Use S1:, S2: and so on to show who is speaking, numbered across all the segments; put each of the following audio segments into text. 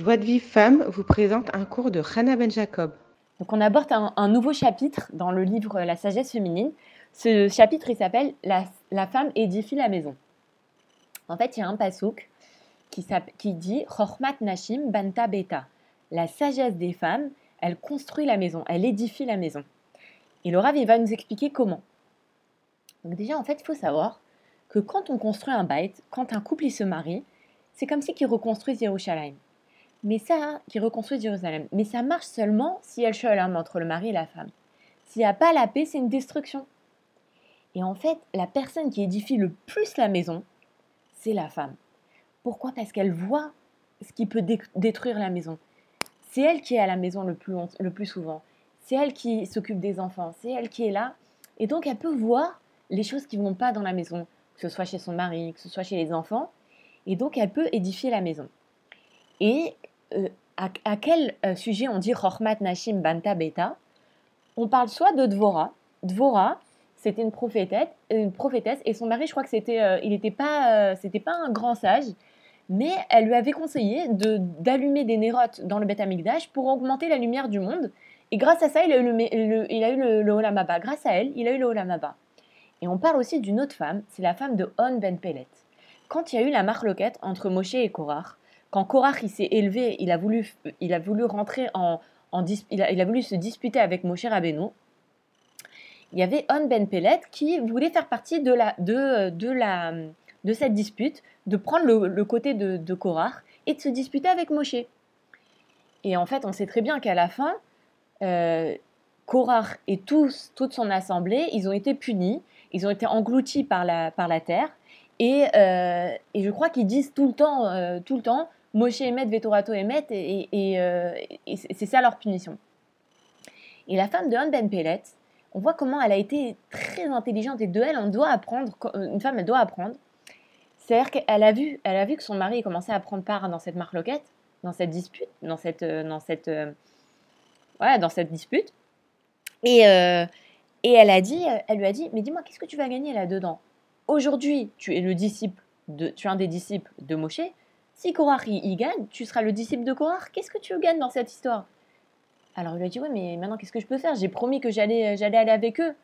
S1: Joie de Vive Femme vous présente un cours de Hannah Ben Jacob.
S2: Donc on aborde un, nouveau chapitre dans le livre La sagesse féminine. Ce chapitre, il s'appelle la, femme édifie la maison. En fait, il y a un pasouk qui, qui dit Chormat Nashim Banta Beta. La sagesse des femmes, elle construit la maison, elle édifie la maison. Et Rav, il va nous expliquer comment. Donc déjà, en fait, il faut savoir que quand on construit un bait, quand un couple se marie, c'est comme si qu'ils reconstruisent Yerushalayim. Mais ça, qui reconstruisent Jérusalem. Mais ça marche seulement si y a le entre le mari et la femme. S'il n'y a pas la paix, c'est une destruction. Et en fait, la personne qui édifie le plus la maison, c'est la femme. Pourquoi? Parce qu'elle voit ce qui peut détruire la maison. C'est elle qui est à la maison le plus, le plus souvent. C'est elle qui s'occupe des enfants. C'est elle qui est là. Et donc, elle peut voir les choses qui ne vont pas dans la maison, que ce soit chez son mari, que ce soit chez les enfants. Et donc, elle peut édifier la maison. Et euh, à, quel euh, sujet on dit Chormat Nashim Banta Beta? On parle soit de Dvora. Dvora, c'était une prophétesse, une prophétesse, et son mari, je crois que c'était, euh, il n'était pas, c'était pas un grand sage, mais elle lui avait conseillé de, d'allumer des nérotes dans le Beth Amikdash pour augmenter la lumière du monde. Et grâce à ça, il a eu le, le, Olamaba. Grâce à elle, il a eu le Olamaba. Et on parle aussi d'une autre femme, c'est la femme de On Ben Pelet. Quand il y a eu la marloquette entre Moshe et Korach, quand Korach s'est élevé, il a voulu, il a voulu rentrer en, il, a, voulu se disputer avec Moshe Rabbeinu. Il y avait On Ben Pelet qui voulait faire partie de, la, de, de, la, de cette dispute, de prendre le, côté de, de Korach et de se disputer avec Moshe. Et en fait, on sait très bien qu'à la fin, euh, Korach et tous, toute son assemblée, ils ont été punis, ils ont été engloutis par la, par la terre. Et, euh, et je crois qu'ils disent tout le temps, euh, tout le temps, Moshe Emet, Vetorato Emet, et, et, euh, et c'est ça leur punition. Et la femme de Han Ben Pellet, on voit comment elle a été très intelligente et de elle, on doit apprendre, une femme, elle doit apprendre. C'est-à-dire qu'elle a vu, elle a vu que son mari commençait à prendre part dans cette marloquette, dans cette dispute, dans cette, euh, dans cette, euh, dans cette dispute. Et, et elle a dit, elle lui a dit, mais dis-moi, qu'est-ce que tu vas gagner là-dedans? Aujourd'hui, tu es le disciple de, tu es un des disciples de Moshe. Si Korach y, gagne, tu seras le disciple de Korach. Qu'est-ce que tu gagnes dans cette histoire? Alors il lui a dit Ouais, mais maintenant qu'est-ce que je peux faire? J'ai promis que j'allais, j'allais aller avec eux.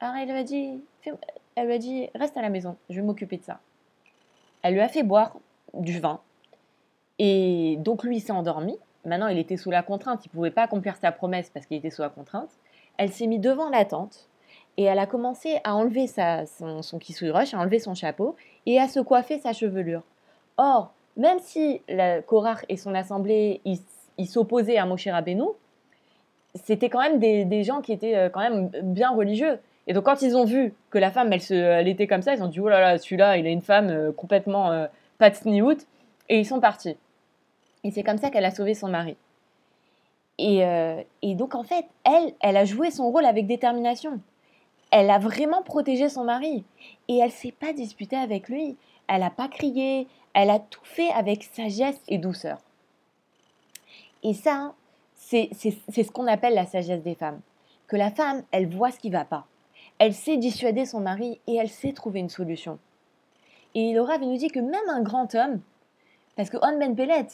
S2: Alors elle lui a dit Elle lui a dit Reste à la maison, je vais m'occuper de ça. Elle lui a fait boire du vin. Et donc lui, il s'est endormi. Maintenant, il était sous la contrainte. Il ne pouvait pas accomplir sa promesse parce qu'il était sous la contrainte. Elle s'est mise devant la tente et elle a commencé à enlever son, son rush, à enlever son chapeau et à se coiffer sa chevelure. Or, même si la et son assemblée ils s'opposaient à Moshe Rabbeinu, c'était quand même des, gens qui étaient euh, quand même bien religieux. Et donc quand ils ont vu que la femme, elle était comme ça, ils ont dit, oh là là, celui-là, il a une femme euh, complètement euh, pas de sniout, et ils sont partis. Et c'est comme ça qu'elle a sauvé son mari. Et, et, donc en fait, elle, elle a joué son rôle avec détermination. Elle a vraiment protégé son mari. Et elle s'est pas disputée avec lui. Elle n'a pas crié, elle a tout fait avec sagesse et douceur. Et ça, c'est ce qu'on appelle la sagesse des femmes. Que la femme, elle voit ce qui va pas. Elle sait dissuader son mari et elle sait trouver une solution. Et Laura nous dit que même un grand homme, parce que On Ben Pellet,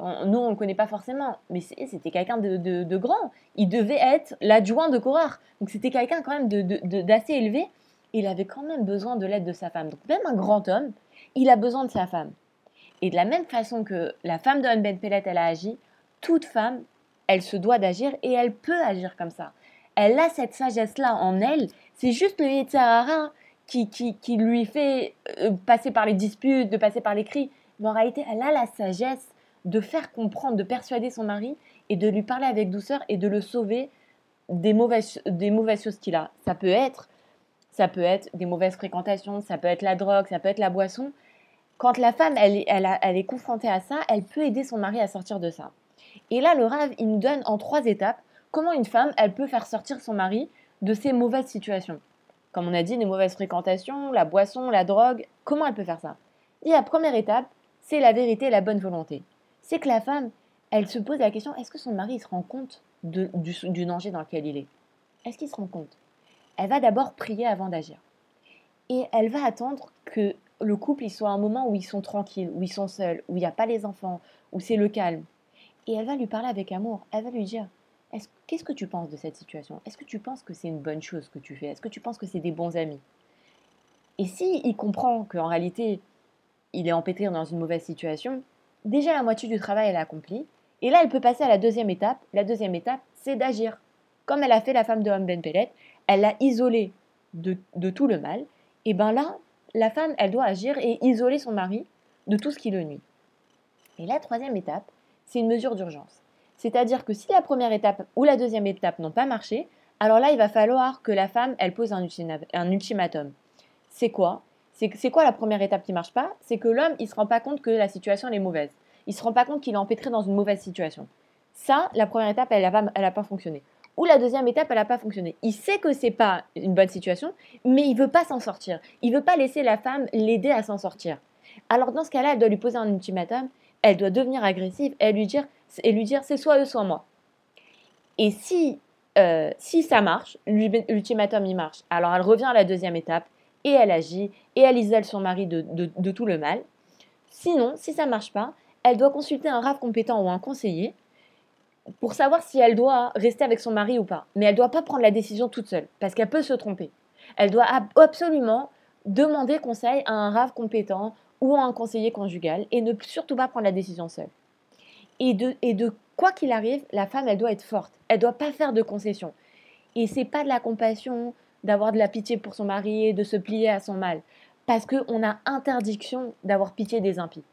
S2: nous on ne le connaît pas forcément, mais c'était quelqu'un de, grand. Il devait être l'adjoint de Korach. Donc c'était quelqu'un quand même d'assez élevé. Il avait quand même besoin de l'aide de sa femme. Donc même un grand homme, il a besoin de sa femme. Et de la même façon que la femme de Ben Pellet, elle a agi, toute femme, elle se doit d'agir et elle peut agir comme ça. Elle a cette sagesse-là en elle. C'est juste le Yetzirara qui, qui, qui, lui fait euh, passer par les disputes, de passer par les cris. Mais en réalité, elle a la sagesse de faire comprendre, de persuader son mari et de lui parler avec douceur et de le sauver des mauvaises, des mauvaises choses qu'il a. Ça peut être, ça peut être des mauvaises fréquentations, ça peut être la drogue, ça peut être la boisson, quand la femme, elle, est confrontée à ça, elle peut aider son mari à sortir de ça. Et là, le Rav, il nous donne en trois étapes comment une femme, elle peut faire sortir son mari de ces mauvaises situations. Comme on a dit, les mauvaises fréquentations, la boisson, la drogue, comment elle peut faire ça? Et la première étape, c'est la vérité et la bonne volonté. C'est que la femme, elle se pose la question, est-ce que son mari se rend compte du danger dans lequel il est? Est-ce qu'il se rend compte? Elle va d'abord prier avant d'agir. Et elle va attendre que le couple il soit un moment où ils sont tranquilles, où ils sont seuls, où il n'y a pas les enfants, où c'est le calme. Et elle va lui parler avec amour. Elle va lui dire Qu'est-ce que tu penses de cette situation? Est-ce que tu penses que c'est une bonne chose que tu fais? Est-ce que tu penses que c'est des bons amis? Et si il comprend qu'en réalité, il est empêtré dans une mauvaise situation, déjà la moitié du travail elle est accomplie. Et là, elle peut passer à la deuxième étape. La deuxième étape, c'est d'agir. Comme elle a fait la femme de Homme Ben Pellet, elle l'a isolée de, de, tout le mal. Et bien là, la femme, elle doit agir et isoler son mari de tout ce qui le nuit. Et la troisième étape, c'est une mesure d'urgence. C'est-à-dire que si la première étape ou la deuxième étape n'ont pas marché, alors là, il va falloir que la femme, elle pose un, ultimatum. C'est quoi? C'est quoi la première étape qui ne marche pas? C'est que l'homme, il ne se rend pas compte que la situation est mauvaise. Il ne se rend pas compte qu'il est empêtré dans une mauvaise situation. Ça, la première étape, elle n'a pas, pas fonctionné. Ou la deuxième étape, elle n'a pas fonctionné. Il sait que c'est pas une bonne situation, mais il veut pas s'en sortir. Il veut pas laisser la femme l'aider à s'en sortir. Alors dans ce cas-là, elle doit lui poser un ultimatum. Elle doit devenir agressive et lui dire et lui dire c'est soit eux, soit moi. Et si, euh, si ça marche, l'ultimatum il marche, alors elle revient à la deuxième étape et elle agit et elle isole son mari de, de, tout le mal. Sinon, si ça marche pas, elle doit consulter un rave compétent ou un conseiller pour savoir si elle doit rester avec son mari ou pas. Mais elle ne doit pas prendre la décision toute seule, parce qu'elle peut se tromper. Elle doit absolument demander conseil à un rave compétent ou à un conseiller conjugal et ne surtout pas prendre la décision seule. Et de, et de quoi qu'il arrive, la femme, elle doit être forte. Elle doit pas faire de concessions. Et c'est pas de la compassion, d'avoir de la pitié pour son mari et de se plier à son mal. Parce qu'on a interdiction d'avoir pitié des impies.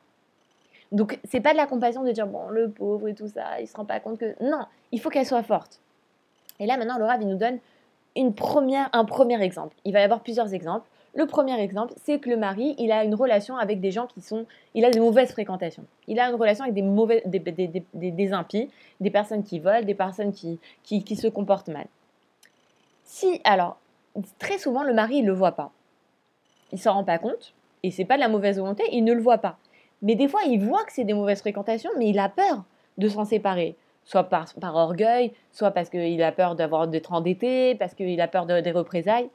S2: Donc, c'est pas de la compassion de dire, bon, le pauvre et tout ça, il se rend pas compte que. Non, il faut qu'elle soit forte. Et là, maintenant, Laura, il nous donne une première, un premier exemple. Il va y avoir plusieurs exemples. Le premier exemple, c'est que le mari, il a une relation avec des gens qui sont, il a des mauvaises fréquentations. Il a une relation avec des mauvais, des, des, des, impies, des personnes qui volent, des personnes qui, qui, qui, se comportent mal. Si, alors, très souvent, le mari, il le voit pas. Il s'en rend pas compte, et c'est pas de la mauvaise volonté, il ne le voit pas. Mais des fois, il voit que c'est des mauvaises fréquentations, mais il a peur de s'en séparer soit par, par, orgueil, soit parce qu'il a peur d'avoir d'être endetté, parce qu'il a peur de, des représailles.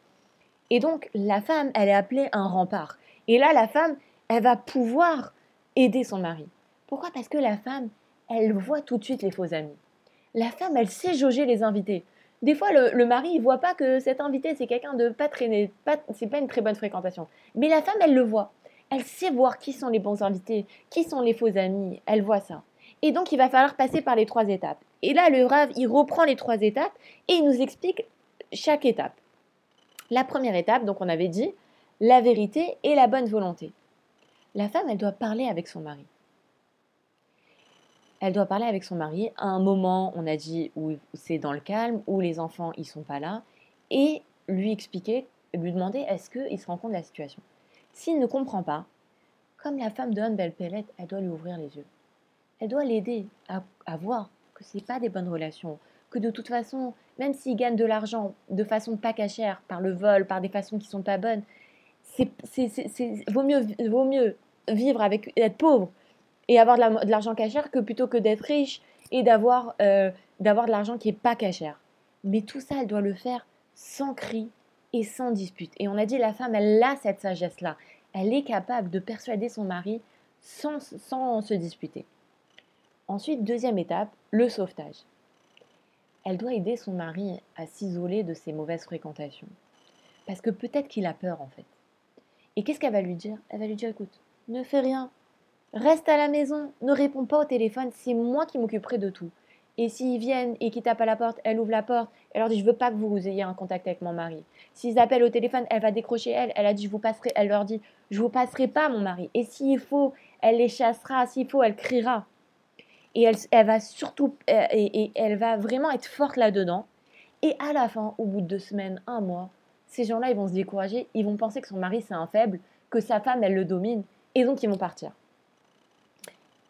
S2: Et donc, la femme, elle est appelée un rempart. Et là, la femme, elle va pouvoir aider son mari. Pourquoi? Parce que la femme, elle voit tout de suite les faux amis. La femme, elle sait jauger les invités. Des fois, le, mari, il voit pas que cet invité, c'est quelqu'un de pas traîné, c'est pas une très bonne fréquentation. Mais la femme, elle le voit. Elle sait voir qui sont les bons invités, qui sont les faux amis. Elle voit ça. Et donc, il va falloir passer par les trois étapes. Et là, le rave, il reprend les trois étapes et il nous explique chaque étape. La première étape, donc on avait dit, la vérité et la bonne volonté. La femme, elle doit parler avec son mari. Elle doit parler avec son mari à un moment, on a dit, où c'est dans le calme, où les enfants, ils sont pas là, et lui expliquer, lui demander est-ce qu'il se rend compte de la situation. S'il ne comprend pas, comme la femme de Anne Belle elle doit lui ouvrir les yeux. Elle doit l'aider à, voir que ce n'est pas des bonnes relations, que de toute façon, même s'ils gagnent de l'argent de façon pas cachère, par le vol, par des façons qui sont pas bonnes, c'est, vaut, mieux, vaut mieux vivre avec être pauvre et avoir de l'argent cachère que plutôt que d'être riche et d'avoir euh, d'avoir de l'argent qui est pas cachère. Mais tout ça, elle doit le faire sans cri et sans dispute. Et on a dit la femme, elle a cette sagesse-là. Elle est capable de persuader son mari sans, sans se disputer. Ensuite, deuxième étape, le sauvetage elle doit aider son mari à s'isoler de ses mauvaises fréquentations. Parce que peut-être qu'il a peur en fait. Et qu'est-ce qu'elle va lui dire? Elle va lui dire écoute, ne fais rien, reste à la maison, ne réponds pas au téléphone, c'est moi qui m'occuperai de tout. Et s'ils viennent et qu'ils tapent à la porte, elle ouvre la porte, elle leur dit je veux pas que vous ayez un contact avec mon mari. S'ils appellent au téléphone, elle va décrocher elle, elle a dit je vous passerai, elle leur dit je vous passerai pas mon mari. Et s'il faut, elle les chassera, s'il faut, elle criera et elle, va surtout euh, et, elle va vraiment être forte là-dedans. Et à la fin, au bout de deux semaines, un mois, ces gens-là, ils vont se décourager, ils vont penser que son mari, c'est un faible, que sa femme, elle le domine, et donc ils vont partir.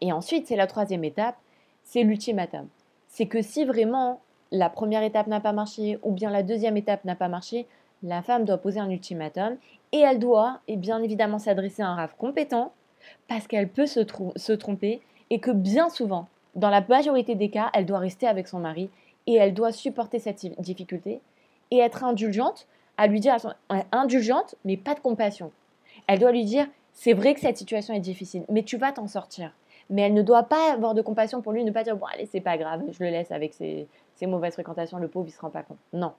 S2: Et ensuite, c'est la troisième étape, c'est l'ultimatum. C'est que si vraiment la première étape n'a pas marché, ou bien la deuxième étape n'a pas marché, la femme doit poser un ultimatum, et elle doit, et bien évidemment, s'adresser à un rave compétent, parce qu'elle peut se, se tromper, et que bien souvent, dans la majorité des cas, elle doit rester avec son mari et elle doit supporter cette difficulté et être indulgente, à lui dire indulgente, mais pas de compassion. Elle doit lui dire c'est vrai que cette situation est difficile, mais tu vas t'en sortir. Mais elle ne doit pas avoir de compassion pour lui, ne pas dire bon allez c'est pas grave, je le laisse avec ses, ses mauvaises fréquentations, le pauvre il se rend pas compte. Non,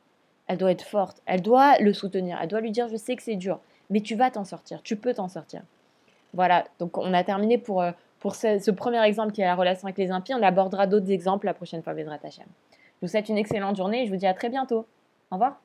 S2: elle doit être forte, elle doit le soutenir, elle doit lui dire je sais que c'est dur, mais tu vas t'en sortir, tu peux t'en sortir. Voilà, donc on a terminé pour, euh, pour ce, premier exemple qui est la relation avec les impies. On abordera d'autres exemples la prochaine fois, Bezrat Hachem. Je vous souhaite une excellente journée et je vous dis à très bientôt. Au revoir.